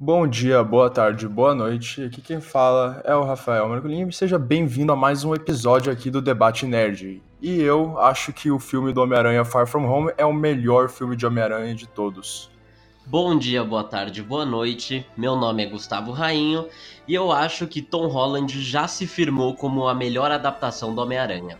Bom dia, boa tarde, boa noite. Aqui quem fala é o Rafael Marcolini. Seja bem-vindo a mais um episódio aqui do Debate Nerd. E eu acho que o filme do Homem-Aranha Far From Home é o melhor filme de Homem-Aranha de todos. Bom dia, boa tarde, boa noite. Meu nome é Gustavo Rainho e eu acho que Tom Holland já se firmou como a melhor adaptação do Homem-Aranha.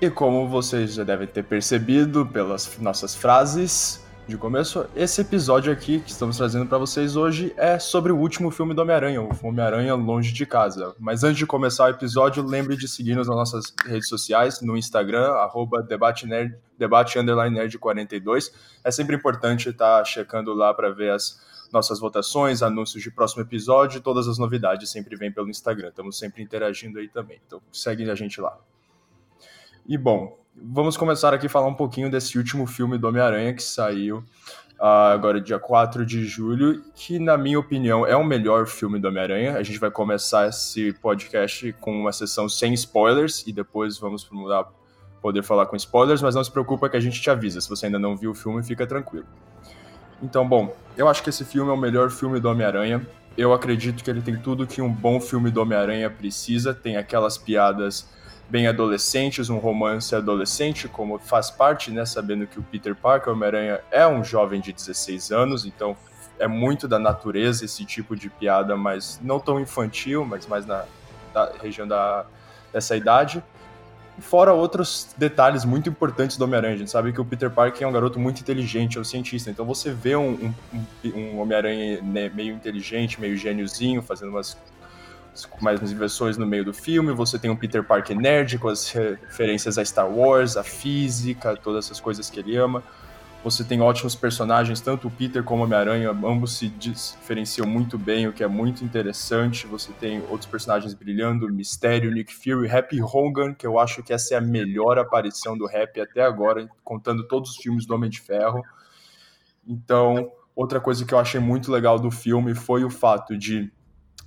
E como vocês já devem ter percebido pelas nossas frases, de começo, esse episódio aqui que estamos trazendo para vocês hoje é sobre o último filme do Homem-Aranha, o Homem-Aranha Longe de Casa. Mas antes de começar o episódio, lembre de seguir-nos nas nossas redes sociais, no Instagram, arroba debate, nerd, debate nerd 42. É sempre importante estar tá checando lá para ver as nossas votações, anúncios de próximo episódio, todas as novidades sempre vêm pelo Instagram. Estamos sempre interagindo aí também. Então segue a gente lá. E bom, vamos começar aqui a falar um pouquinho desse último filme do Homem-Aranha que saiu uh, agora dia 4 de julho, que na minha opinião é o melhor filme do Homem-Aranha. A gente vai começar esse podcast com uma sessão sem spoilers e depois vamos mudar poder falar com spoilers, mas não se preocupa que a gente te avisa. Se você ainda não viu o filme, fica tranquilo. Então, bom, eu acho que esse filme é o melhor filme do Homem-Aranha. Eu acredito que ele tem tudo que um bom filme do Homem-Aranha precisa. Tem aquelas piadas bem adolescentes, um romance adolescente, como faz parte, né, sabendo que o Peter Parker, Homem-Aranha, é um jovem de 16 anos, então é muito da natureza esse tipo de piada, mas não tão infantil, mas mais na, na região da, dessa idade. Fora outros detalhes muito importantes do Homem-Aranha. A gente sabe que o Peter Parker é um garoto muito inteligente, é um cientista. Então você vê um, um, um Homem-Aranha né, meio inteligente, meio gêniozinho, fazendo umas com mais inversões no meio do filme. Você tem um Peter Parker nerd com as referências a Star Wars, a física, todas essas coisas que ele ama. Você tem ótimos personagens, tanto o Peter como o Homem-Aranha, ambos se diferenciam muito bem, o que é muito interessante. Você tem outros personagens brilhando, Mistério, Nick Fury, Happy Hogan, que eu acho que essa é a melhor aparição do Happy até agora, contando todos os filmes do Homem de Ferro. Então, outra coisa que eu achei muito legal do filme foi o fato de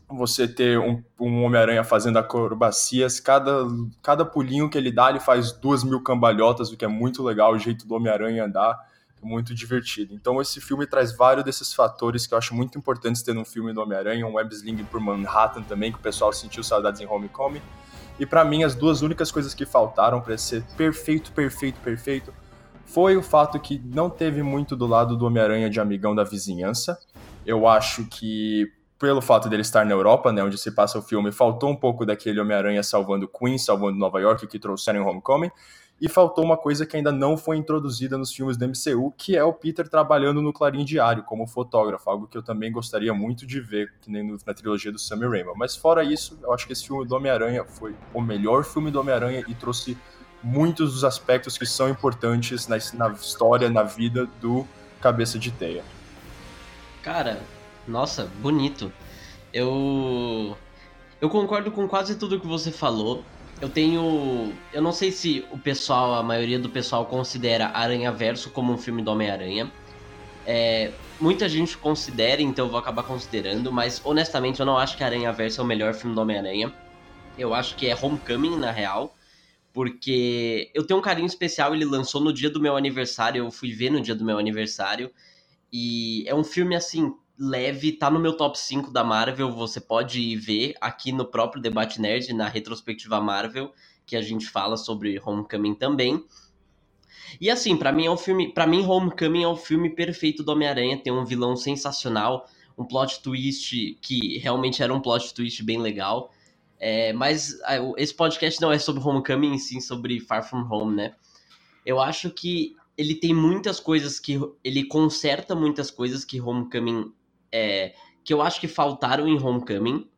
você ter um, um Homem-Aranha fazendo acrobacias, cada, cada pulinho que ele dá, ele faz duas mil cambalhotas, o que é muito legal, o jeito do Homem-Aranha andar, é muito divertido. Então esse filme traz vários desses fatores que eu acho muito importantes ter num filme do Homem-Aranha, um web sling por Manhattan também, que o pessoal sentiu saudades em Homecoming. E para mim, as duas únicas coisas que faltaram para ser perfeito, perfeito, perfeito, foi o fato que não teve muito do lado do Homem-Aranha de amigão da vizinhança. Eu acho que pelo fato dele estar na Europa, né, onde se passa o filme, faltou um pouco daquele Homem-Aranha salvando Queens, salvando Nova York, que trouxeram em Homecoming, e faltou uma coisa que ainda não foi introduzida nos filmes do MCU, que é o Peter trabalhando no Clarim Diário como fotógrafo, algo que eu também gostaria muito de ver, que nem na trilogia do Sam Raimi. Mas fora isso, eu acho que esse filme do Homem-Aranha foi o melhor filme do Homem-Aranha e trouxe muitos dos aspectos que são importantes na, na história, na vida do Cabeça de Teia. Cara, nossa, bonito. Eu. Eu concordo com quase tudo que você falou. Eu tenho. Eu não sei se o pessoal, a maioria do pessoal, considera Aranha Verso como um filme do Homem-Aranha. É, muita gente considera, então eu vou acabar considerando, mas honestamente eu não acho que Aranha Verso é o melhor filme do Homem-Aranha. Eu acho que é Homecoming, na real. Porque eu tenho um carinho especial, ele lançou no dia do meu aniversário, eu fui ver no dia do meu aniversário. E é um filme assim, leve, tá no meu top 5 da Marvel, você pode ir ver aqui no próprio Debate Nerd, na retrospectiva Marvel, que a gente fala sobre Homecoming também. E assim, para mim é um filme, para mim Homecoming é o filme perfeito do Homem-Aranha, tem um vilão sensacional, um plot twist que realmente era um plot twist bem legal. É, mas esse podcast não é sobre Homecoming, sim sobre Far From Home, né? Eu acho que ele tem muitas coisas que ele conserta muitas coisas que Homecoming é, que eu acho que faltaram em Homecoming.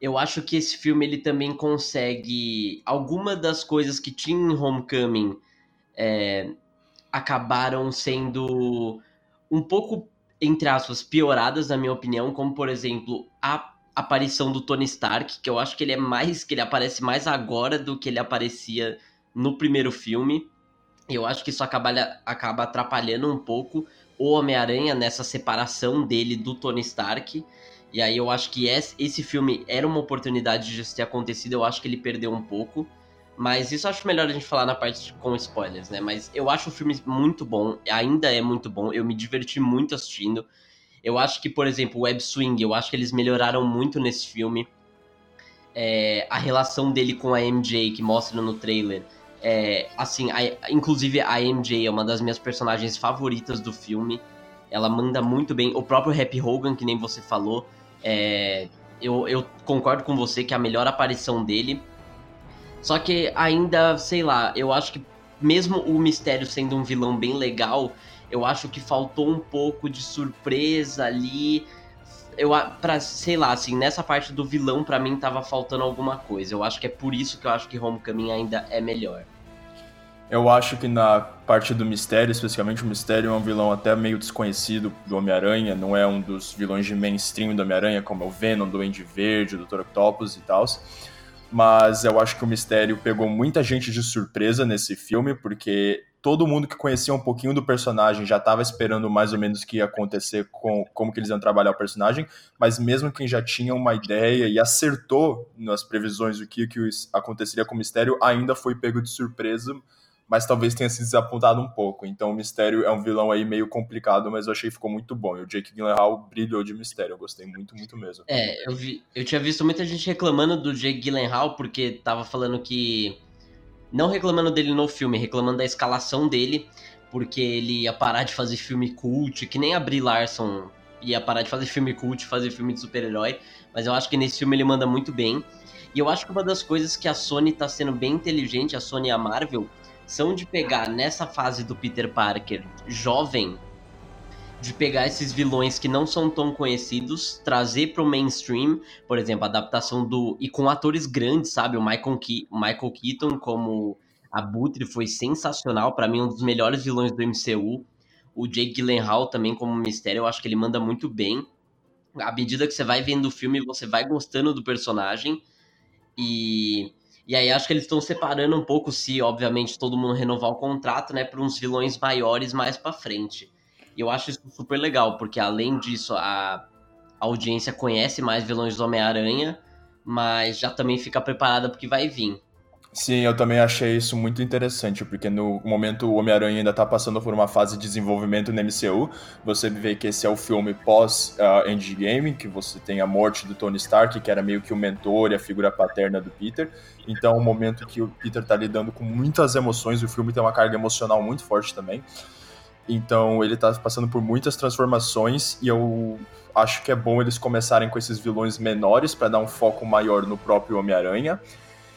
Eu acho que esse filme ele também consegue alguma das coisas que tinha em Homecoming é, acabaram sendo um pouco entre aspas pioradas na minha opinião, como por exemplo a aparição do Tony Stark, que eu acho que ele é mais que ele aparece mais agora do que ele aparecia no primeiro filme. Eu acho que isso acaba, acaba atrapalhando um pouco o Homem-Aranha nessa separação dele do Tony Stark. E aí eu acho que esse filme era uma oportunidade de isso ter acontecido, eu acho que ele perdeu um pouco. Mas isso acho melhor a gente falar na parte com spoilers, né? Mas eu acho o filme muito bom, ainda é muito bom, eu me diverti muito assistindo. Eu acho que, por exemplo, o Web Swing, eu acho que eles melhoraram muito nesse filme. É, a relação dele com a MJ, que mostra no trailer. É, assim, a, inclusive a MJ é uma das minhas personagens favoritas do filme. Ela manda muito bem. O próprio Happy Hogan, que nem você falou, é, eu, eu concordo com você que é a melhor aparição dele. Só que ainda, sei lá, eu acho que mesmo o Mistério sendo um vilão bem legal, eu acho que faltou um pouco de surpresa ali. Eu, pra, sei lá, assim, nessa parte do vilão, para mim tava faltando alguma coisa. Eu acho que é por isso que eu acho que Homecoming ainda é melhor. Eu acho que na parte do mistério, especificamente o mistério é um vilão até meio desconhecido do Homem-Aranha, não é um dos vilões de mainstream do Homem-Aranha, como é o Venom, o Duende Verde, o Dr. Octopus e tal mas eu acho que o mistério pegou muita gente de surpresa nesse filme, porque todo mundo que conhecia um pouquinho do personagem já estava esperando mais ou menos o que ia acontecer com como que eles iam trabalhar o personagem, mas mesmo quem já tinha uma ideia e acertou nas previsões do que, que aconteceria com o mistério, ainda foi pego de surpresa mas talvez tenha se desapontado um pouco. Então o Mistério é um vilão aí meio complicado, mas eu achei que ficou muito bom. E o Jake Gyllenhaal brilhou de Mistério, eu gostei muito, muito mesmo. É, eu, vi, eu tinha visto muita gente reclamando do Jake Gyllenhaal, porque tava falando que... Não reclamando dele no filme, reclamando da escalação dele, porque ele ia parar de fazer filme cult, que nem a Brie Larson ia parar de fazer filme cult, fazer filme de super-herói, mas eu acho que nesse filme ele manda muito bem. E eu acho que uma das coisas que a Sony tá sendo bem inteligente, a Sony e a Marvel, são de pegar nessa fase do Peter Parker jovem, de pegar esses vilões que não são tão conhecidos, trazer para o mainstream, por exemplo, a adaptação do. E com atores grandes, sabe? O Michael, Ke Michael Keaton como Abutre foi sensacional, para mim, um dos melhores vilões do MCU. O Jake Gyllenhaal também como Mistério, eu acho que ele manda muito bem. À medida que você vai vendo o filme, você vai gostando do personagem. E e aí acho que eles estão separando um pouco, se obviamente todo mundo renovar o contrato, né, para uns vilões maiores mais para frente. E eu acho isso super legal, porque além disso a, audiência conhece mais vilões do Homem-Aranha, mas já também fica preparada porque vai vir. Sim, eu também achei isso muito interessante, porque no momento o Homem-Aranha ainda está passando por uma fase de desenvolvimento no MCU. Você vê que esse é o filme pós-Endgame, uh, que você tem a morte do Tony Stark, que era meio que o mentor e a figura paterna do Peter. Então, o momento que o Peter está lidando com muitas emoções, o filme tem uma carga emocional muito forte também. Então, ele está passando por muitas transformações e eu acho que é bom eles começarem com esses vilões menores para dar um foco maior no próprio Homem-Aranha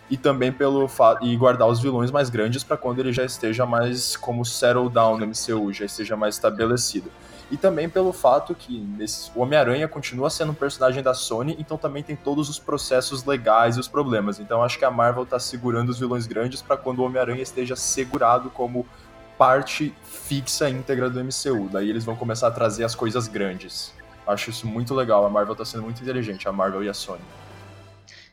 e também pelo e guardar os vilões mais grandes para quando ele já esteja mais como settle down no MCU, já esteja mais estabelecido. E também pelo fato que nesse, o Homem-Aranha continua sendo um personagem da Sony, então também tem todos os processos legais e os problemas. Então acho que a Marvel está segurando os vilões grandes para quando o Homem-Aranha esteja segurado como parte fixa íntegra do MCU. Daí eles vão começar a trazer as coisas grandes. Acho isso muito legal. A Marvel está sendo muito inteligente, a Marvel e a Sony.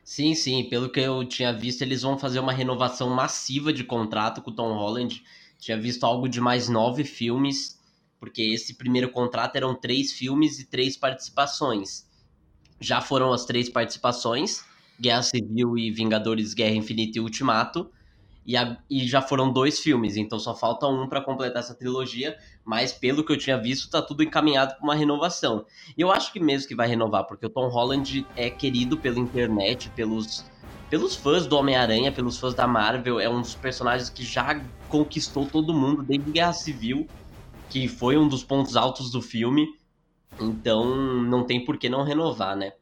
Sim, sim, pelo que eu tinha visto, eles vão fazer uma renovação massiva de contrato com o Tom Holland. Tinha visto algo de mais nove filmes, porque esse primeiro contrato eram três filmes e três participações. Já foram as três participações, Guerra Civil e Vingadores Guerra Infinita e Ultimato. E, a, e já foram dois filmes, então só falta um para completar essa trilogia. Mas pelo que eu tinha visto, tá tudo encaminhado para uma renovação. E eu acho que mesmo que vai renovar, porque o Tom Holland é querido pela internet, pelos, pelos fãs do Homem-Aranha, pelos fãs da Marvel. É um dos personagens que já conquistou todo mundo desde Guerra Civil, que foi um dos pontos altos do filme. Então não tem por que não renovar, né?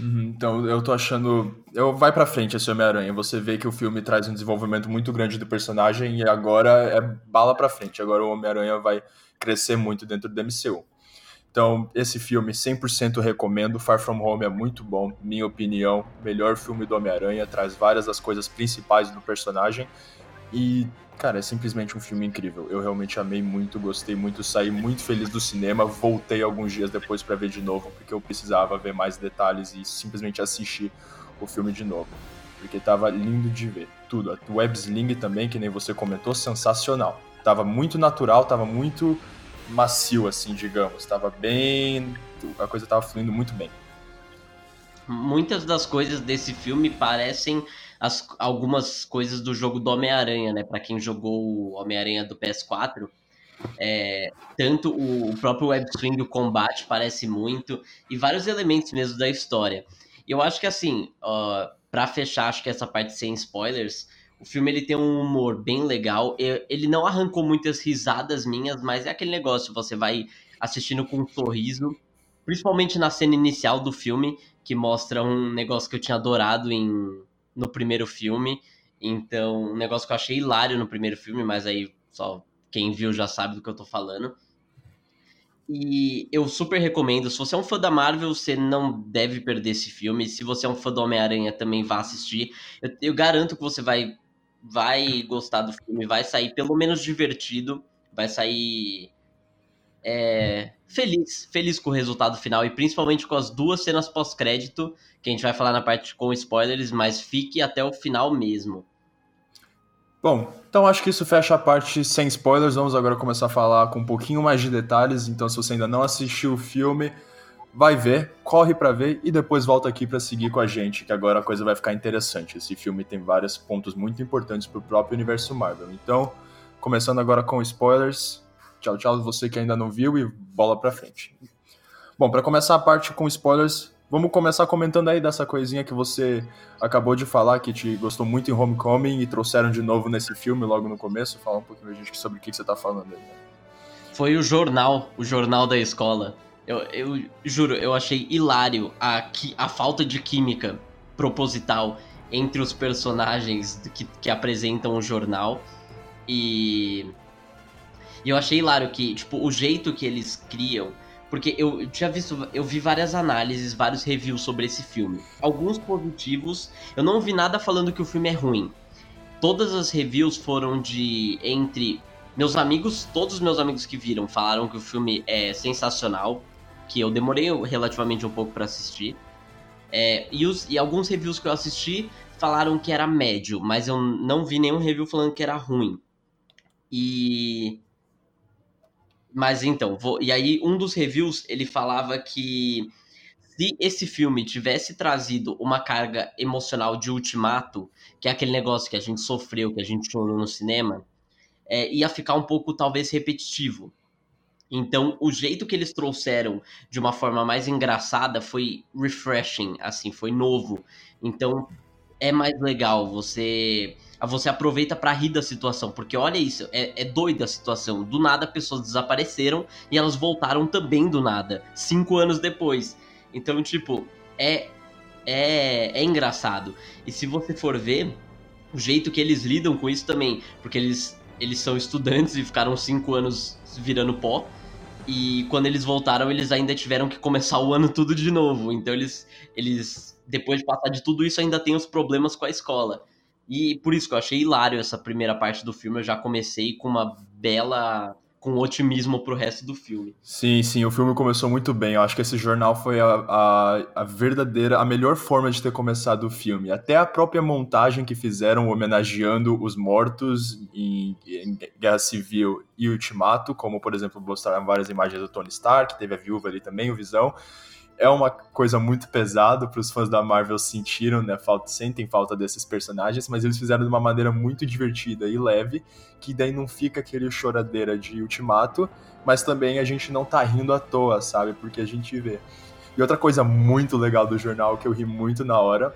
Uhum, então, eu tô achando. Eu vai pra frente esse Homem-Aranha. Você vê que o filme traz um desenvolvimento muito grande do personagem e agora é bala pra frente. Agora o Homem-Aranha vai crescer muito dentro do MCU. Então, esse filme 100% recomendo. Far From Home é muito bom, minha opinião. Melhor filme do Homem-Aranha, traz várias das coisas principais do personagem. E Cara, é simplesmente um filme incrível. Eu realmente amei muito, gostei muito, saí muito feliz do cinema. Voltei alguns dias depois para ver de novo, porque eu precisava ver mais detalhes e simplesmente assistir o filme de novo. Porque tava lindo de ver. Tudo. A web sling também, que nem você comentou, sensacional. Tava muito natural, tava muito macio, assim, digamos. Tava bem. A coisa tava fluindo muito bem. Muitas das coisas desse filme parecem as, algumas coisas do jogo do Homem-Aranha, né? Para quem jogou o Homem-Aranha do PS4, É, tanto o próprio web swing do combate parece muito, e vários elementos mesmo da história. E eu acho que assim, uh, para fechar, acho que essa parte sem spoilers, o filme ele tem um humor bem legal. Ele não arrancou muitas risadas minhas, mas é aquele negócio, você vai assistindo com um sorriso, principalmente na cena inicial do filme, que mostra um negócio que eu tinha adorado em, no primeiro filme. Então, um negócio que eu achei hilário no primeiro filme, mas aí só quem viu já sabe do que eu tô falando. E eu super recomendo. Se você é um fã da Marvel, você não deve perder esse filme. Se você é um fã do Homem-Aranha, também vá assistir. Eu, eu, garanto que você vai, vai gostar do filme, vai sair pelo menos divertido, vai sair é, feliz, feliz com o resultado final e principalmente com as duas cenas pós-crédito, que a gente vai falar na parte com spoilers, mas fique até o final mesmo. Bom, então acho que isso fecha a parte sem spoilers. Vamos agora começar a falar com um pouquinho mais de detalhes. Então, se você ainda não assistiu o filme, vai ver, corre para ver e depois volta aqui para seguir com a gente, que agora a coisa vai ficar interessante. Esse filme tem vários pontos muito importantes para o próprio universo Marvel. Então, começando agora com spoilers. Tchau, tchau, você que ainda não viu e bola para frente. Bom, para começar a parte com spoilers, Vamos começar comentando aí dessa coisinha que você acabou de falar, que te gostou muito em Homecoming e trouxeram de novo nesse filme logo no começo. Fala um pouquinho pra gente sobre o que, você tá falando aí. Né? Foi o jornal, o jornal da escola. Eu, eu juro, eu achei hilário a, a falta de química proposital entre os personagens que, que apresentam o jornal. E, e eu achei hilário que, tipo, o jeito que eles criam porque eu tinha visto, eu vi várias análises, vários reviews sobre esse filme. Alguns positivos, eu não vi nada falando que o filme é ruim. Todas as reviews foram de entre meus amigos, todos os meus amigos que viram falaram que o filme é sensacional, que eu demorei relativamente um pouco para assistir. É, e, os, e alguns reviews que eu assisti falaram que era médio, mas eu não vi nenhum review falando que era ruim. E mas então, vou... e aí um dos reviews ele falava que se esse filme tivesse trazido uma carga emocional de ultimato, que é aquele negócio que a gente sofreu, que a gente chorou no cinema, é, ia ficar um pouco talvez repetitivo. Então, o jeito que eles trouxeram de uma forma mais engraçada foi refreshing, assim, foi novo. Então, é mais legal. Você você aproveita para rir da situação, porque olha isso, é, é doida a situação. Do nada pessoas desapareceram e elas voltaram também do nada, cinco anos depois. Então, tipo, é é, é engraçado. E se você for ver o jeito que eles lidam com isso também, porque eles eles são estudantes e ficaram cinco anos virando pó. E quando eles voltaram, eles ainda tiveram que começar o ano tudo de novo. Então eles, eles depois de passar de tudo isso, ainda tem os problemas com a escola. E por isso que eu achei hilário essa primeira parte do filme. Eu já comecei com uma bela. com otimismo pro resto do filme. Sim, sim, o filme começou muito bem. Eu acho que esse jornal foi a, a, a verdadeira, a melhor forma de ter começado o filme. Até a própria montagem que fizeram homenageando os mortos em, em Guerra Civil e Ultimato, como por exemplo mostraram várias imagens do Tony Stark, teve a viúva ali também, o Visão é uma coisa muito pesada para os fãs da Marvel sentiram, né? Falta, sentem falta desses personagens, mas eles fizeram de uma maneira muito divertida e leve, que daí não fica aquele choradeira de ultimato, mas também a gente não tá rindo à toa, sabe? Porque a gente vê. E outra coisa muito legal do jornal que eu ri muito na hora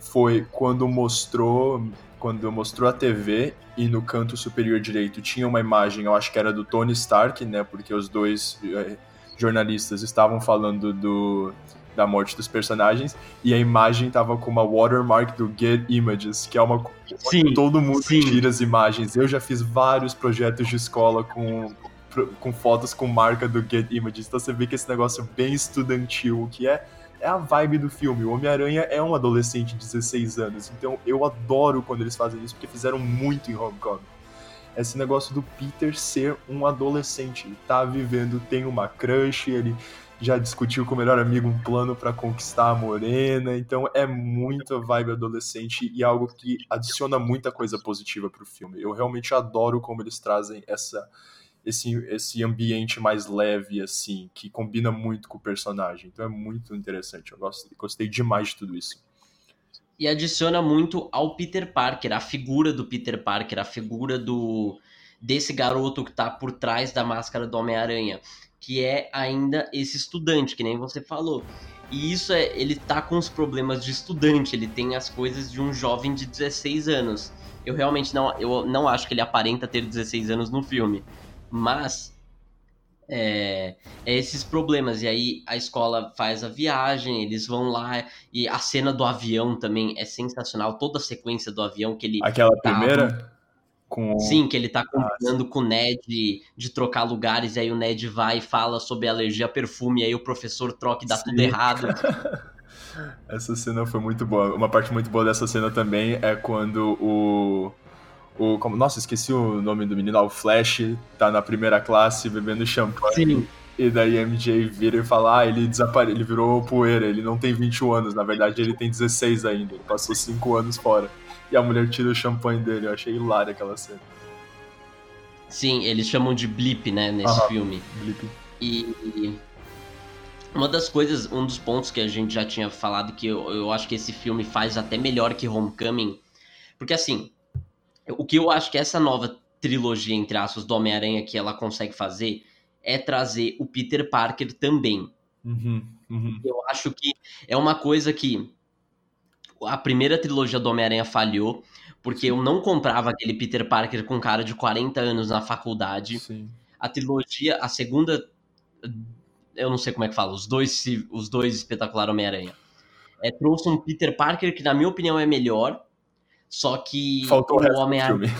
foi quando mostrou quando mostrou a TV e no canto superior direito tinha uma imagem, eu acho que era do Tony Stark, né? Porque os dois eh, jornalistas estavam falando do, da morte dos personagens e a imagem tava com uma watermark do Get Images, que é uma sim, todo mundo sim. tira as imagens. Eu já fiz vários projetos de escola com com fotos com marca do Get Images. Então você vê que esse negócio é bem estudantil, que é é a vibe do filme. O Homem-Aranha é um adolescente de 16 anos, então eu adoro quando eles fazem isso, porque fizeram muito em Homecoming esse negócio do Peter ser um adolescente, tá vivendo, tem uma crush, ele já discutiu com o melhor amigo um plano para conquistar a morena, então é muito vibe adolescente e algo que adiciona muita coisa positiva pro filme. Eu realmente adoro como eles trazem essa esse, esse ambiente mais leve, assim, que combina muito com o personagem. Então é muito interessante. Eu gostei, gostei demais de tudo isso e adiciona muito ao Peter Parker, a figura do Peter Parker, a figura do desse garoto que tá por trás da máscara do Homem-Aranha, que é ainda esse estudante, que nem você falou. E isso é, ele tá com os problemas de estudante, ele tem as coisas de um jovem de 16 anos. Eu realmente não, eu não acho que ele aparenta ter 16 anos no filme, mas é, é, esses problemas. E aí a escola faz a viagem, eles vão lá, e a cena do avião também é sensacional, toda a sequência do avião que ele. Aquela tá, primeira? Com... Sim, que ele tá combinando ah, com o Ned de, de, trocar lugares, e aí o Ned vai e fala sobre alergia a perfume, e aí o professor troca e dá sim. tudo errado. Essa cena foi muito boa. Uma parte muito boa dessa cena também é quando o o, como, nossa, esqueci o nome do menino, o Flash tá na primeira classe bebendo champanhe. Sim. E daí MJ vira e fala: Ah, ele desapareceu, ele virou poeira, ele não tem 21 anos, na verdade ele tem 16 ainda, ele passou 5 anos fora. E a mulher tira o champanhe dele, eu achei hilária aquela cena. Sim, eles chamam de blip, né, nesse Aham, filme. Blip. E uma das coisas, um dos pontos que a gente já tinha falado que eu, eu acho que esse filme faz até melhor que Homecoming, porque assim, o que eu acho que essa nova trilogia, entre aspas, do Homem-Aranha que ela consegue fazer é trazer o Peter Parker também. Uhum, uhum. Eu acho que é uma coisa que a primeira trilogia do Homem-Aranha falhou, porque Sim. eu não comprava aquele Peter Parker com cara de 40 anos na faculdade. Sim. A trilogia, a segunda, eu não sei como é que fala, os dois, os dois espetacular Homem-Aranha. É, trouxe um Peter Parker que, na minha opinião, é melhor, só que Faltou o, o Homem-Aranha.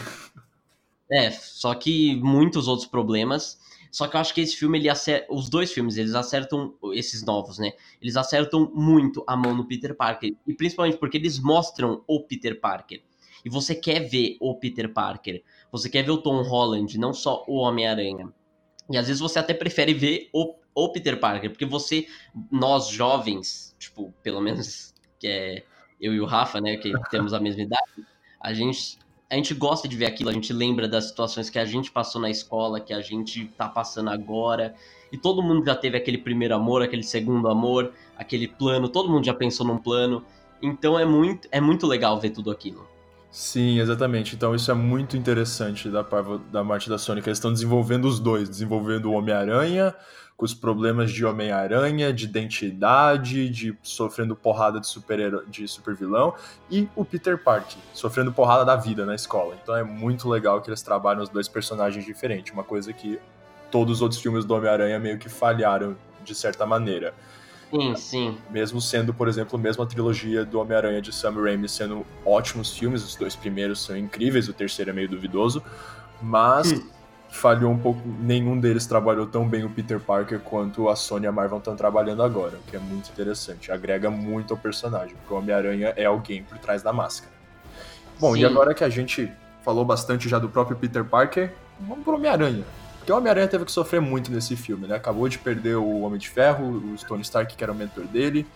É, só que muitos outros problemas. Só que eu acho que esse filme, ele acerta, os dois filmes, eles acertam, esses novos, né? Eles acertam muito a mão no Peter Parker. E principalmente porque eles mostram o Peter Parker. E você quer ver o Peter Parker. Você quer ver o Tom Holland, não só o Homem-Aranha. E às vezes você até prefere ver o, o Peter Parker, porque você, nós jovens, tipo, pelo menos que é eu e o Rafa, né, que temos a mesma idade, a gente, a gente gosta de ver aquilo, a gente lembra das situações que a gente passou na escola, que a gente tá passando agora. E todo mundo já teve aquele primeiro amor, aquele segundo amor, aquele plano, todo mundo já pensou num plano. Então é muito, é muito legal ver tudo aquilo. Sim, exatamente. Então isso é muito interessante da, da parte da Sony, eles estão desenvolvendo os dois, desenvolvendo o Homem-Aranha, com os problemas de Homem-Aranha, de identidade, de sofrendo porrada de super de super vilão, e o Peter Parker sofrendo porrada da vida na escola. Então é muito legal que eles trabalham os dois personagens diferentes, uma coisa que todos os outros filmes do Homem-Aranha meio que falharam de certa maneira. Sim, sim. Mesmo sendo, por exemplo, mesmo a trilogia do Homem-Aranha de Sam Raimi sendo ótimos filmes, os dois primeiros são incríveis, o terceiro é meio duvidoso, mas hum falhou um pouco. Nenhum deles trabalhou tão bem o Peter Parker quanto a Sony e a Marvel estão trabalhando agora, o que é muito interessante. Agrega muito ao personagem, porque o Homem-Aranha é alguém por trás da máscara. Bom, Sim. e agora que a gente falou bastante já do próprio Peter Parker, vamos pro Homem-Aranha. Porque o Homem-Aranha teve que sofrer muito nesse filme, né? Acabou de perder o Homem de Ferro, o Tony Stark, que era o mentor dele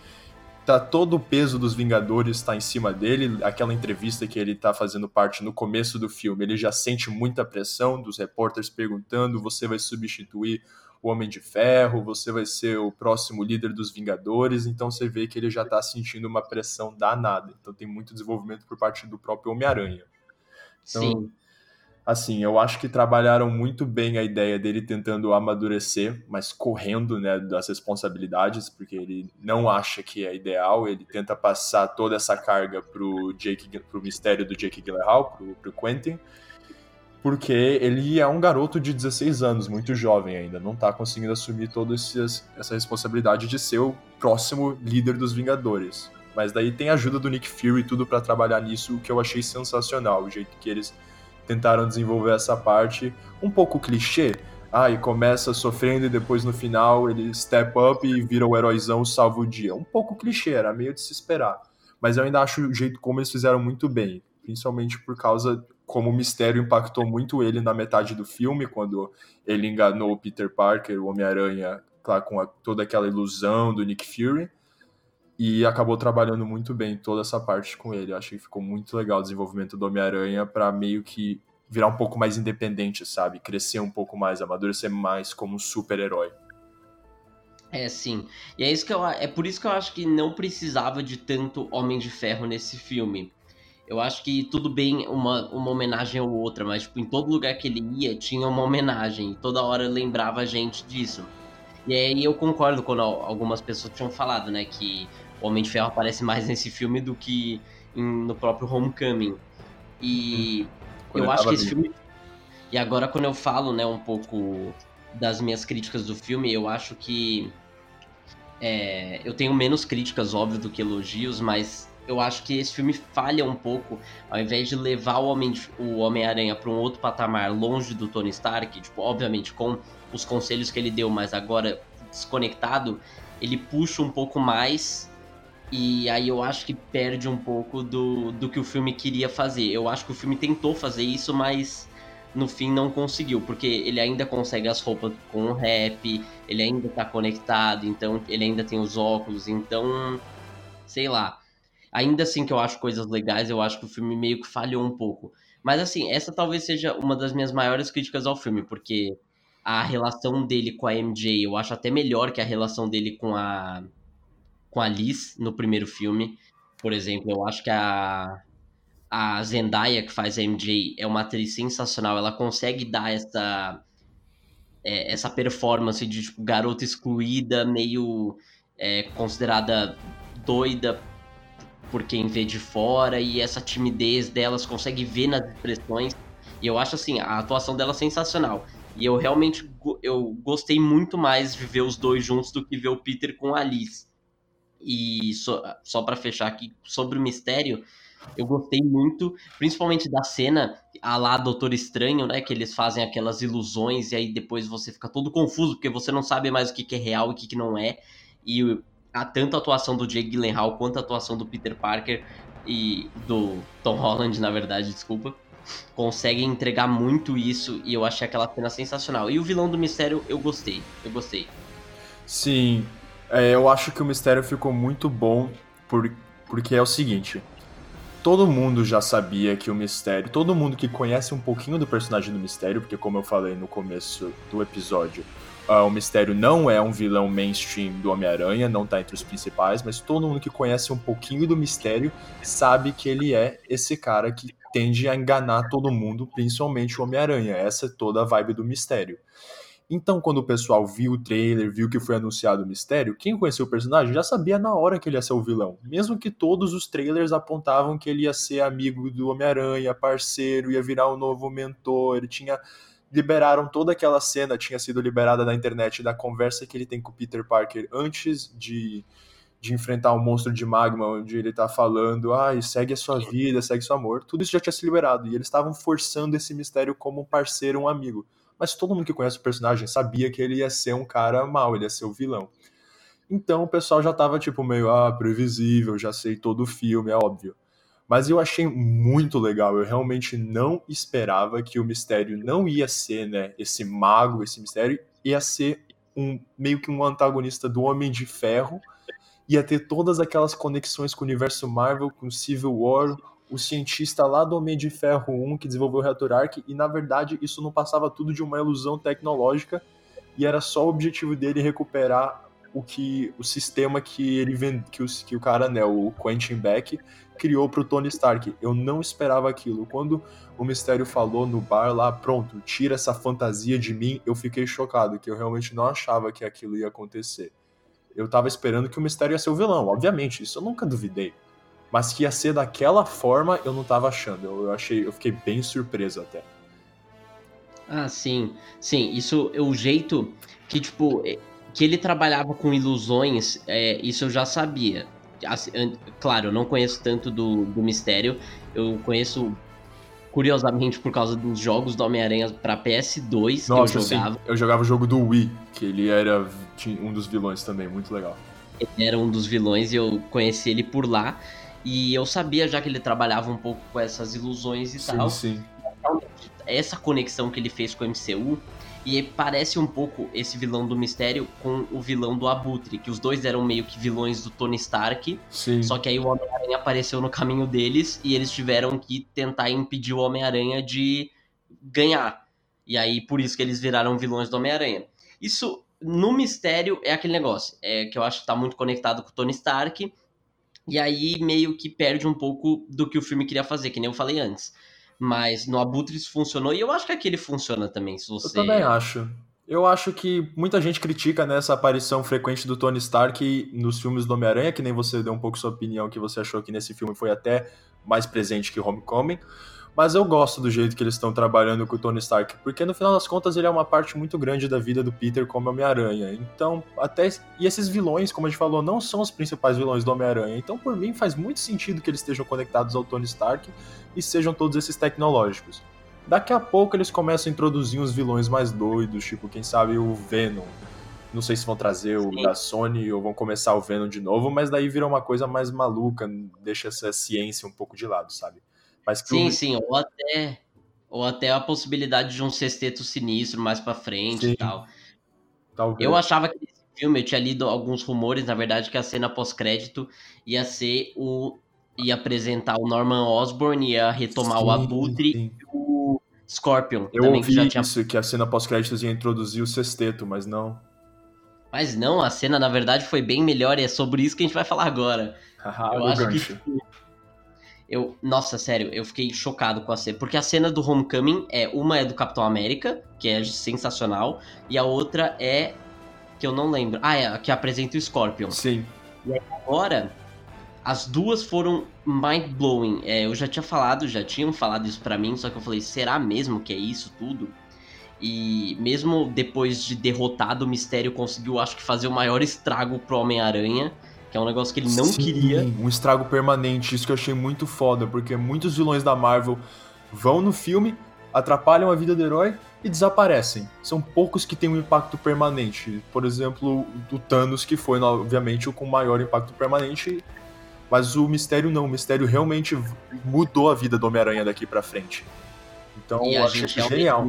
tá todo o peso dos Vingadores tá em cima dele. Aquela entrevista que ele tá fazendo parte no começo do filme, ele já sente muita pressão dos repórteres perguntando: você vai substituir o Homem de Ferro, você vai ser o próximo líder dos Vingadores. Então você vê que ele já tá sentindo uma pressão danada. Então tem muito desenvolvimento por parte do próprio Homem-Aranha. Então, Sim assim, eu acho que trabalharam muito bem a ideia dele tentando amadurecer, mas correndo, né, das responsabilidades, porque ele não acha que é ideal, ele tenta passar toda essa carga pro Jake, pro mistério do Jake Gyllenhaal, pro, pro Quentin, porque ele é um garoto de 16 anos, muito jovem ainda, não tá conseguindo assumir toda essa responsabilidade de ser o próximo líder dos Vingadores. Mas daí tem a ajuda do Nick Fury tudo para trabalhar nisso, o que eu achei sensacional, o jeito que eles tentaram desenvolver essa parte um pouco clichê. Ah, e começa sofrendo e depois no final ele step up e vira o heróizão, salva o dia. Um pouco clichê, era meio de se esperar. Mas eu ainda acho o jeito como eles fizeram muito bem, principalmente por causa como o mistério impactou muito ele na metade do filme, quando ele enganou o Peter Parker, o Homem-Aranha, com a, toda aquela ilusão do Nick Fury e acabou trabalhando muito bem toda essa parte com ele. Eu achei que ficou muito legal o desenvolvimento do Homem-Aranha para meio que virar um pouco mais independente, sabe? Crescer um pouco mais, amadurecer mais como um super-herói. É, sim. E é, isso que eu, é por isso que eu acho que não precisava de tanto Homem de Ferro nesse filme. Eu acho que tudo bem uma, uma homenagem ou outra, mas tipo, em todo lugar que ele ia tinha uma homenagem. Toda hora lembrava a gente disso. E aí eu concordo quando algumas pessoas tinham falado, né, que o Homem de Ferro aparece mais nesse filme do que em, no próprio Homecoming. E quando eu acho que esse filme. E agora quando eu falo, né, um pouco das minhas críticas do filme, eu acho que é, eu tenho menos críticas, óbvio, do que elogios, mas eu acho que esse filme falha um pouco, ao invés de levar o Homem-Aranha o Homem para um outro patamar longe do Tony Stark, tipo, obviamente com os conselhos que ele deu, mas agora desconectado, ele puxa um pouco mais e aí eu acho que perde um pouco do, do que o filme queria fazer. Eu acho que o filme tentou fazer isso, mas no fim não conseguiu, porque ele ainda consegue as roupas com o rap, ele ainda tá conectado, então ele ainda tem os óculos, então sei lá. Ainda assim que eu acho coisas legais, eu acho que o filme meio que falhou um pouco. Mas assim, essa talvez seja uma das minhas maiores críticas ao filme, porque a relação dele com a MJ eu acho até melhor que a relação dele com a com a Liz no primeiro filme. Por exemplo, eu acho que a a Zendaya que faz a MJ é uma atriz sensacional, ela consegue dar essa é, essa performance de tipo, garota excluída, meio é, considerada doida por quem vê de fora e essa timidez delas consegue ver nas expressões. E eu acho assim, a atuação dela é sensacional. E eu realmente eu gostei muito mais de ver os dois juntos do que ver o Peter com a Alice. E só, só para fechar aqui sobre o mistério, eu gostei muito, principalmente da cena a lá Doutor Estranho, né? Que eles fazem aquelas ilusões e aí depois você fica todo confuso, porque você não sabe mais o que, que é real e o que, que não é. E a tanto a atuação do Jake Gyllenhaal quanto a atuação do Peter Parker e do Tom Holland, na verdade, desculpa, conseguem entregar muito isso e eu achei aquela cena sensacional. E o vilão do Mistério eu gostei, eu gostei. Sim, é, eu acho que o Mistério ficou muito bom por, porque é o seguinte, todo mundo já sabia que o Mistério, todo mundo que conhece um pouquinho do personagem do Mistério, porque como eu falei no começo do episódio, Uh, o Mistério não é um vilão mainstream do Homem-Aranha, não tá entre os principais, mas todo mundo que conhece um pouquinho do Mistério sabe que ele é esse cara que tende a enganar todo mundo, principalmente o Homem-Aranha. Essa é toda a vibe do Mistério. Então, quando o pessoal viu o trailer, viu que foi anunciado o mistério, quem conheceu o personagem já sabia na hora que ele ia ser o vilão. Mesmo que todos os trailers apontavam que ele ia ser amigo do Homem-Aranha, parceiro, ia virar um novo mentor, ele tinha liberaram toda aquela cena, tinha sido liberada na internet da conversa que ele tem com o Peter Parker antes de, de enfrentar o um monstro de magma, onde ele tá falando, ah, segue a sua vida, segue seu amor. Tudo isso já tinha se liberado. E eles estavam forçando esse mistério como um parceiro, um amigo. Mas todo mundo que conhece o personagem sabia que ele ia ser um cara mau, ele ia ser o vilão. Então o pessoal já tava tipo meio, ah, previsível, já sei todo o filme, é óbvio. Mas eu achei muito legal. Eu realmente não esperava que o mistério não ia ser, né, esse mago, esse mistério, ia ser um meio que um antagonista do Homem de Ferro. Ia ter todas aquelas conexões com o universo Marvel, com Civil War, o cientista lá do Homem de Ferro 1 que desenvolveu o reator Arc, e na verdade isso não passava tudo de uma ilusão tecnológica e era só o objetivo dele recuperar o que o sistema que ele que, o, que o cara, né, o Quentin Beck criou pro Tony Stark. Eu não esperava aquilo. Quando o Mistério falou no bar lá, pronto, tira essa fantasia de mim, eu fiquei chocado, que eu realmente não achava que aquilo ia acontecer. Eu tava esperando que o Mistério ia ser o vilão, obviamente, isso eu nunca duvidei. Mas que ia ser daquela forma, eu não tava achando. Eu, eu achei, eu fiquei bem surpreso até. Ah, sim. Sim, isso é o jeito que, tipo, é, que ele trabalhava com ilusões, é, isso eu já sabia. Claro, eu não conheço tanto do, do mistério. Eu conheço, curiosamente, por causa dos jogos do Homem-Aranha pra PS2 Nossa, que eu jogava. Sim, eu jogava o jogo do Wii, que ele era um dos vilões também, muito legal. Ele era um dos vilões e eu conheci ele por lá. E eu sabia já que ele trabalhava um pouco com essas ilusões e sim, tal. Sim, sim. Essa conexão que ele fez com o MCU e parece um pouco esse vilão do Mistério com o vilão do Abutre, que os dois eram meio que vilões do Tony Stark. Sim. Só que aí o Homem-Aranha apareceu no caminho deles e eles tiveram que tentar impedir o Homem-Aranha de ganhar. E aí por isso que eles viraram vilões do Homem-Aranha. Isso no Mistério é aquele negócio, é que eu acho que tá muito conectado com o Tony Stark. E aí meio que perde um pouco do que o filme queria fazer, que nem eu falei antes. Mas no Abutre isso funcionou e eu acho que aqui ele funciona também, se você... Eu também acho. Eu acho que muita gente critica nessa aparição frequente do Tony Stark nos filmes do Homem-Aranha, que nem você deu um pouco sua opinião, que você achou que nesse filme foi até mais presente que Homecoming. Mas eu gosto do jeito que eles estão trabalhando com o Tony Stark, porque no final das contas ele é uma parte muito grande da vida do Peter como Homem-Aranha. Então, até. E esses vilões, como a gente falou, não são os principais vilões do Homem-Aranha. Então, por mim, faz muito sentido que eles estejam conectados ao Tony Stark e sejam todos esses tecnológicos. Daqui a pouco eles começam a introduzir uns vilões mais doidos, tipo, quem sabe o Venom. Não sei se vão trazer Sim. o da Sony ou vão começar o Venom de novo, mas daí vira uma coisa mais maluca, deixa essa ciência um pouco de lado, sabe? Mas sim, sim, ou até, ou até a possibilidade de um sexteto sinistro mais pra frente sim. e tal. Talvez. Eu achava que nesse filme, eu tinha lido alguns rumores, na verdade, que a cena pós-crédito ia ser o. ia apresentar o Norman Osborn, ia retomar sim, o Abutre sim. e o Scorpion. Eu também, ouvi que tinha... isso, que a cena pós-créditos ia introduzir o sexteto, mas não. Mas não, a cena na verdade foi bem melhor e é sobre isso que a gente vai falar agora. eu acho gancho. que eu, nossa, sério, eu fiquei chocado com a cena. Porque a cena do Homecoming é uma é do Capitão América, que é sensacional, e a outra é que eu não lembro. Ah, é a que apresenta o Scorpion. Sim. E aí, agora as duas foram mind blowing. É, eu já tinha falado, já tinham falado isso para mim, só que eu falei, será mesmo que é isso tudo? E mesmo depois de derrotado, o Mistério conseguiu, acho que, fazer o maior estrago pro Homem-Aranha que é um negócio que ele não Sim, queria. Um estrago permanente, isso que eu achei muito foda, porque muitos vilões da Marvel vão no filme, atrapalham a vida do herói e desaparecem. São poucos que têm um impacto permanente. Por exemplo, o Thanos, que foi, obviamente, o com maior impacto permanente. Mas o Mistério não. O Mistério realmente mudou a vida do Homem-Aranha daqui pra frente. Então, e eu acho genial.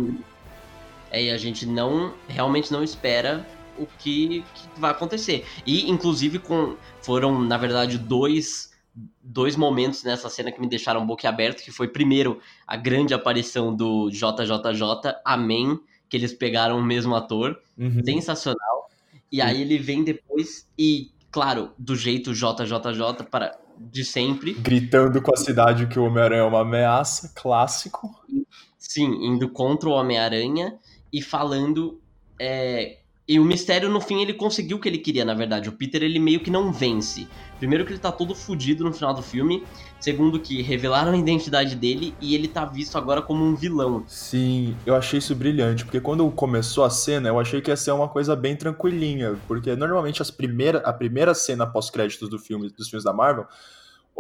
É, e a gente não realmente não espera o que, que vai acontecer. E, inclusive, com foram, na verdade, dois, dois momentos nessa cena que me deixaram boquiaberto, que foi, primeiro, a grande aparição do JJJ, Amém, que eles pegaram o mesmo ator, uhum. sensacional. E aí ele vem depois e, claro, do jeito JJJ para de sempre. Gritando com a cidade que o Homem-Aranha é uma ameaça, clássico. Sim, indo contra o Homem-Aranha e falando é, e o mistério, no fim, ele conseguiu o que ele queria, na verdade. O Peter, ele meio que não vence. Primeiro que ele tá todo fudido no final do filme. Segundo que revelaram a identidade dele e ele tá visto agora como um vilão. Sim, eu achei isso brilhante, porque quando começou a cena, eu achei que ia ser uma coisa bem tranquilinha, porque normalmente as primeira, a primeira cena pós-créditos do filme, dos filmes da Marvel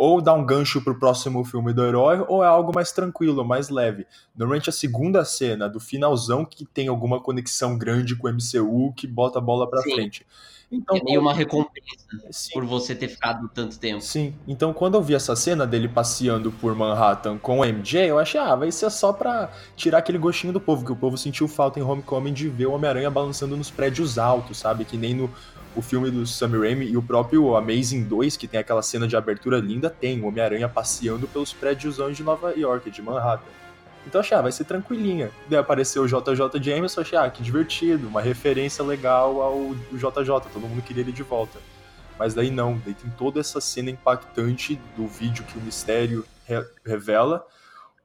ou dá um gancho pro próximo filme do herói, ou é algo mais tranquilo, mais leve. Normalmente a segunda cena, do finalzão, que tem alguma conexão grande com o MCU, que bota a bola pra Sim. frente. Então, é meio uma recompensa Sim. por você ter ficado tanto tempo. Sim, então quando eu vi essa cena dele passeando por Manhattan com o MJ, eu achei, ah, vai ser só pra tirar aquele gostinho do povo, que o povo sentiu falta em Homecoming de ver o Homem-Aranha balançando nos prédios altos, sabe? Que nem no o filme do Sam Raimi e o próprio Amazing 2, que tem aquela cena de abertura linda, tem o Homem-Aranha passeando pelos prédios de Nova York, de Manhattan. Então achei, ah, vai ser tranquilinha. Daí apareceu o JJ Jameson, achei, ah, que divertido, uma referência legal ao JJ, todo mundo queria ele de volta. Mas daí não, daí tem toda essa cena impactante do vídeo que o mistério re revela,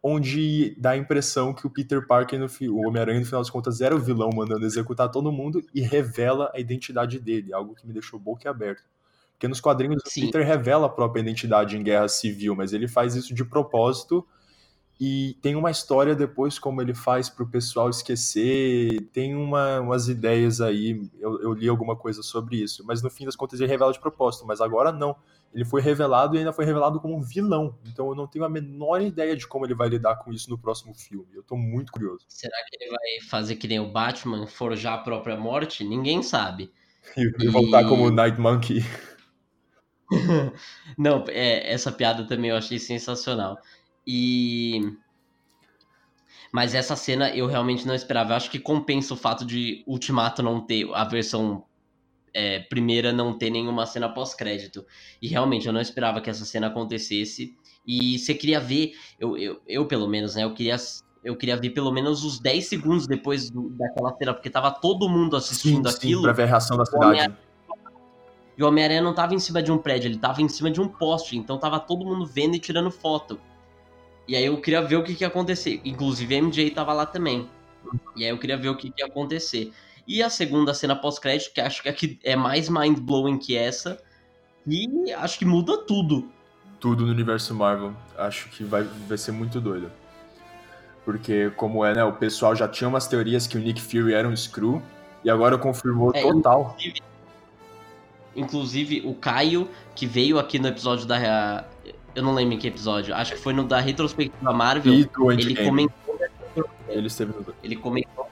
onde dá a impressão que o Peter Parker, no, o Homem-Aranha, no final das contas, era o vilão mandando executar todo mundo e revela a identidade dele, algo que me deixou boca aberta. Porque nos quadrinhos Sim. o Peter revela a própria identidade em Guerra Civil, mas ele faz isso de propósito e tem uma história depois como ele faz para o pessoal esquecer, tem uma, umas ideias aí, eu, eu, li alguma coisa sobre isso, mas no fim das contas ele revela de propósito, mas agora não. Ele foi revelado e ainda foi revelado como um vilão, então eu não tenho a menor ideia de como ele vai lidar com isso no próximo filme. Eu tô muito curioso. Será que ele vai fazer que nem o Batman, forjar a própria morte? Ninguém sabe. E, e... voltar como Night Monkey. não, é, essa piada também eu achei sensacional. E. Mas essa cena eu realmente não esperava. Eu acho que compensa o fato de Ultimato não ter a versão é, primeira não ter nenhuma cena pós-crédito. E realmente eu não esperava que essa cena acontecesse. E você queria ver, eu, eu, eu pelo menos, né? Eu queria, eu queria ver pelo menos uns 10 segundos depois do, daquela cena, porque tava todo mundo assistindo sim, aquilo. Sim, pra ver a reação da cidade. E o Homem-Aranha não tava em cima de um prédio, ele tava em cima de um poste. Então tava todo mundo vendo e tirando foto. E aí eu queria ver o que, que ia acontecer. Inclusive a MJ tava lá também. E aí eu queria ver o que, que ia acontecer. E a segunda cena pós-crédito, que acho que é mais mind-blowing que essa. E acho que muda tudo. Tudo no universo Marvel. Acho que vai, vai ser muito doido. Porque, como é, né? O pessoal já tinha umas teorias que o Nick Fury era um Screw. E agora confirmou é, total. Inclusive, inclusive, o Caio, que veio aqui no episódio da. Eu não lembro em que episódio. Acho que foi no da retrospectiva Marvel. E ele comentou. Ele esteve no... Ele comentou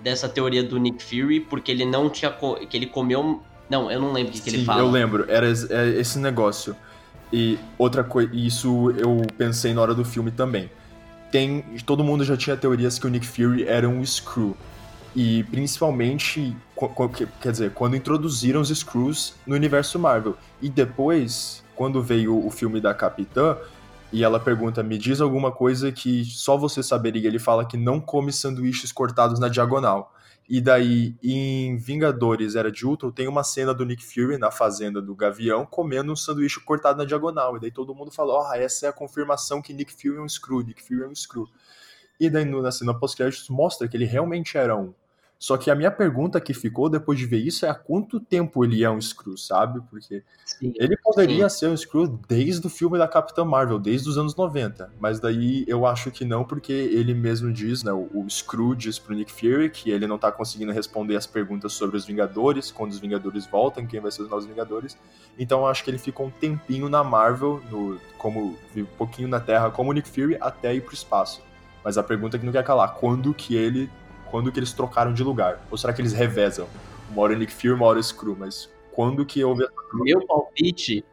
dessa teoria do Nick Fury, porque ele não tinha. que ele comeu. Não, eu não lembro o que, que ele fala. Eu lembro, era é esse negócio. E outra coisa, isso eu pensei na hora do filme também. Tem, todo mundo já tinha teorias que o Nick Fury era um Screw. E principalmente, quer dizer, quando introduziram os Screws no universo Marvel. E depois, quando veio o filme da Capitã, e ela pergunta: Me diz alguma coisa que só você saberia. Ele fala que não come sanduíches cortados na diagonal. E daí, em Vingadores Era de Ultron, tem uma cena do Nick Fury na fazenda do Gavião comendo um sanduíche cortado na diagonal. E daí todo mundo fala: oh, essa é a confirmação que Nick Fury é um Screw, Nick Fury é um Screw. E daí na cena pós-créditos mostra que ele realmente era um. Só que a minha pergunta que ficou depois de ver isso é há quanto tempo ele é um Screw, sabe? Porque sim, ele poderia sim. ser um Screw desde o filme da Capitã Marvel, desde os anos 90. Mas daí eu acho que não, porque ele mesmo diz, né? O, o Screw diz pro Nick Fury que ele não tá conseguindo responder as perguntas sobre os Vingadores, quando os Vingadores voltam, quem vai ser os novos Vingadores. Então eu acho que ele ficou um tempinho na Marvel, no, como um pouquinho na Terra, como o Nick Fury, até ir pro espaço. Mas a pergunta que não quer calar, quando que ele quando que eles trocaram de lugar? Ou será que eles revezam? Uma hora Nick Fury, uma hora Screw, mas quando que houve essa Meu palpite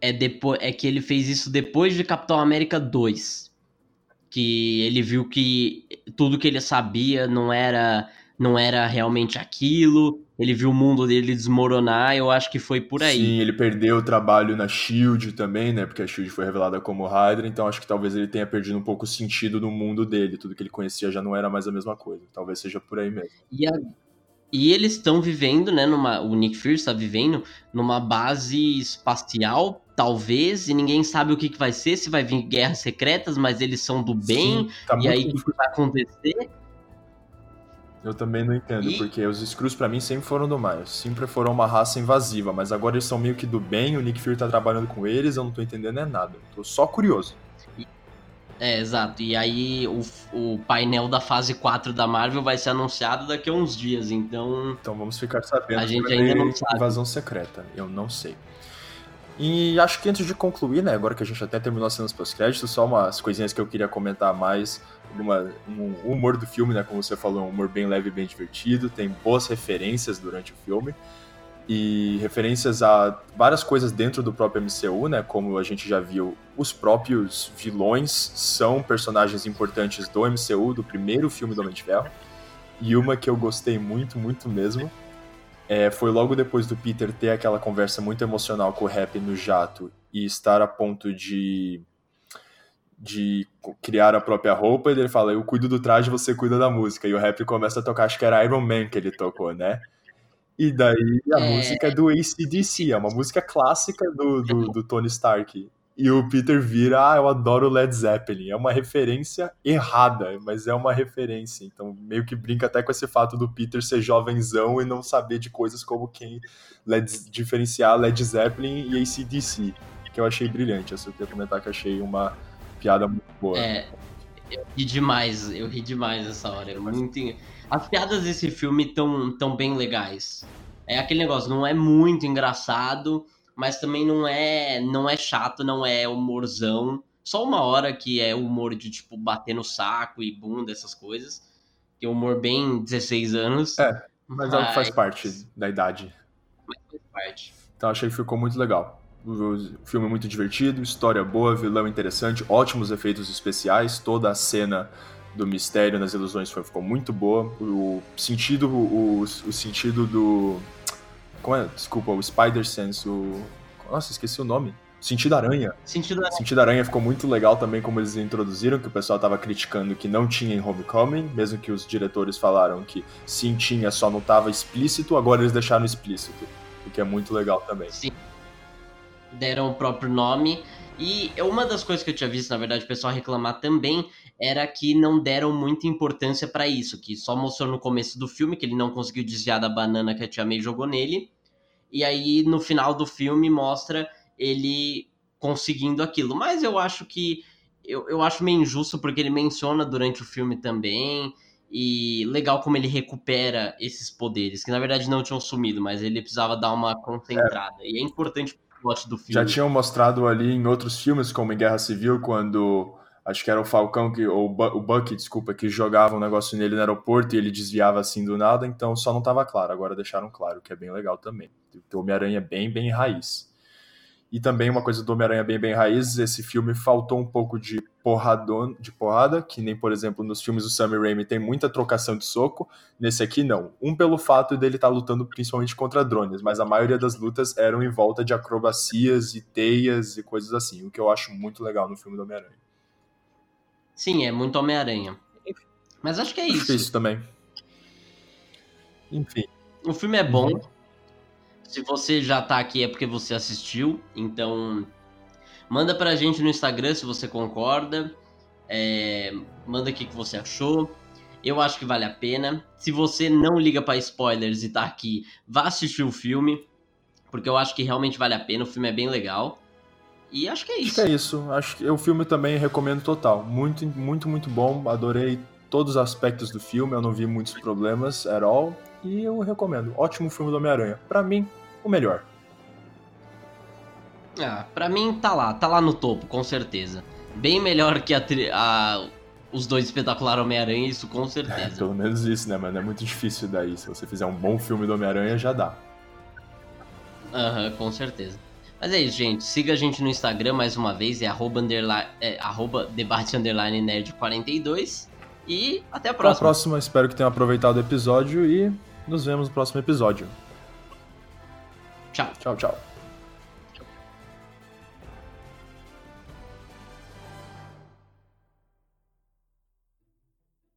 é, depois, é que ele fez isso depois de Capitão América 2. Que ele viu que tudo que ele sabia não era não era realmente aquilo, ele viu o mundo dele desmoronar, eu acho que foi por aí. Sim, ele perdeu o trabalho na SHIELD também, né, porque a SHIELD foi revelada como Hydra, então acho que talvez ele tenha perdido um pouco o sentido do mundo dele, tudo que ele conhecia já não era mais a mesma coisa, talvez seja por aí mesmo. E, a... e eles estão vivendo, né, numa... o Nick Fury está vivendo numa base espacial, talvez, e ninguém sabe o que, que vai ser, se vai vir guerras secretas, mas eles são do bem, Sim, tá e aí o que vai acontecer... Eu também não entendo, e... porque os Skrulls para mim sempre foram do mal, sempre foram uma raça invasiva, mas agora eles são meio que do bem, o Nick Fury tá trabalhando com eles, eu não tô entendendo é nada. Tô só curioso. É, exato. E aí o, o painel da fase 4 da Marvel vai ser anunciado daqui a uns dias, então. Então vamos ficar sabendo. A gente ainda não sabe. Invasão secreta, eu não sei. E acho que antes de concluir, né, agora que a gente até terminou as cenas pós-créditos, só umas coisinhas que eu queria comentar mais. Uma, um, o humor do filme, né, como você falou, um humor bem leve e bem divertido, tem boas referências durante o filme. E referências a várias coisas dentro do próprio MCU, né, como a gente já viu, os próprios vilões são personagens importantes do MCU, do primeiro filme do Homem de Ferro. E uma que eu gostei muito, muito mesmo, é, foi logo depois do Peter ter aquela conversa muito emocional com o Rap no jato e estar a ponto de de criar a própria roupa, ele fala, eu cuido do traje, você cuida da música. E o rap começa a tocar, acho que era Iron Man que ele tocou, né? E daí a é... música é do ACDC, é uma música clássica do, do, do Tony Stark. E o Peter vira, ah, eu adoro Led Zeppelin. É uma referência errada, mas é uma referência. Então, meio que brinca até com esse fato do Peter ser jovenzão e não saber de coisas como quem Led, diferenciar Led Zeppelin e ACDC, que eu achei brilhante. Eu só queria comentar que achei uma piada muito boa. É, eu ri demais, eu ri demais essa hora. É muito... As piadas desse filme estão tão bem legais. É aquele negócio, não é muito engraçado, mas também não é não é chato, não é humorzão. Só uma hora que é humor de, tipo, bater no saco e bunda, essas coisas. Que é humor bem 16 anos. É, mas, mas... é o que faz parte da idade. Mas faz parte. Então achei que ficou muito legal. O filme é muito divertido, história boa, vilão interessante, ótimos efeitos especiais, toda a cena do mistério nas ilusões foi, ficou muito boa. O sentido, o, o sentido do como é? Desculpa, o Spider-Sense, o. Nossa, esqueci o nome. Sentido Aranha. Sentido Aranha. Sentido Aranha ficou muito legal também como eles introduziram, que o pessoal tava criticando que não tinha em Homecoming, mesmo que os diretores falaram que sim tinha, só não tava explícito, agora eles deixaram explícito. o que é muito legal também. Sim. Deram o próprio nome. E uma das coisas que eu tinha visto, na verdade, o pessoal reclamar também era que não deram muita importância para isso, que só mostrou no começo do filme que ele não conseguiu desviar da banana que a Tia May jogou nele. E aí no final do filme mostra ele conseguindo aquilo. Mas eu acho que eu, eu acho meio injusto porque ele menciona durante o filme também. E legal como ele recupera esses poderes, que na verdade não tinham sumido, mas ele precisava dar uma concentrada. É. E é importante plot do filme. Já tinham mostrado ali em outros filmes, como em Guerra Civil, quando acho que era o Falcão, que, ou o Bucky, desculpa, que jogava um negócio nele no aeroporto e ele desviava assim do nada, então só não estava claro. Agora deixaram claro, que é bem legal também. O Homem-Aranha é bem, bem raiz. E também uma coisa do Homem-Aranha bem, bem raiz, esse filme faltou um pouco de porradon, de porrada, que nem, por exemplo, nos filmes do Sam Raimi tem muita trocação de soco, nesse aqui não. Um pelo fato dele estar tá lutando principalmente contra drones, mas a maioria das lutas eram em volta de acrobacias e teias e coisas assim, o que eu acho muito legal no filme do Homem-Aranha. Sim, é muito Homem-Aranha. Mas acho que é isso. Acho é isso também. Enfim. O filme é bom. Uhum. Se você já tá aqui é porque você assistiu, então manda pra gente no Instagram se você concorda. É, manda aqui o que você achou. Eu acho que vale a pena. Se você não liga para spoilers e tá aqui, vá assistir o filme, porque eu acho que realmente vale a pena. O filme é bem legal. E acho que é isso. Acho que é isso. Acho que o filme também recomendo total. Muito, muito, muito bom. Adorei todos os aspectos do filme. Eu não vi muitos problemas at all. E eu recomendo. Ótimo filme do Homem-Aranha. Para mim, o melhor? Ah, pra mim tá lá, tá lá no topo, com certeza. Bem melhor que a, a os dois espetacular Homem-Aranha, isso com certeza. É, pelo menos isso, né, mano? É muito difícil daí. Se você fizer um bom filme do Homem-Aranha, já dá. Aham, uhum, com certeza. Mas é isso, gente. Siga a gente no Instagram mais uma vez, é arroba, underline, é, arroba debate underline nerd 42. E até a próxima. Até a próxima, espero que tenham aproveitado o episódio e nos vemos no próximo episódio. 这样这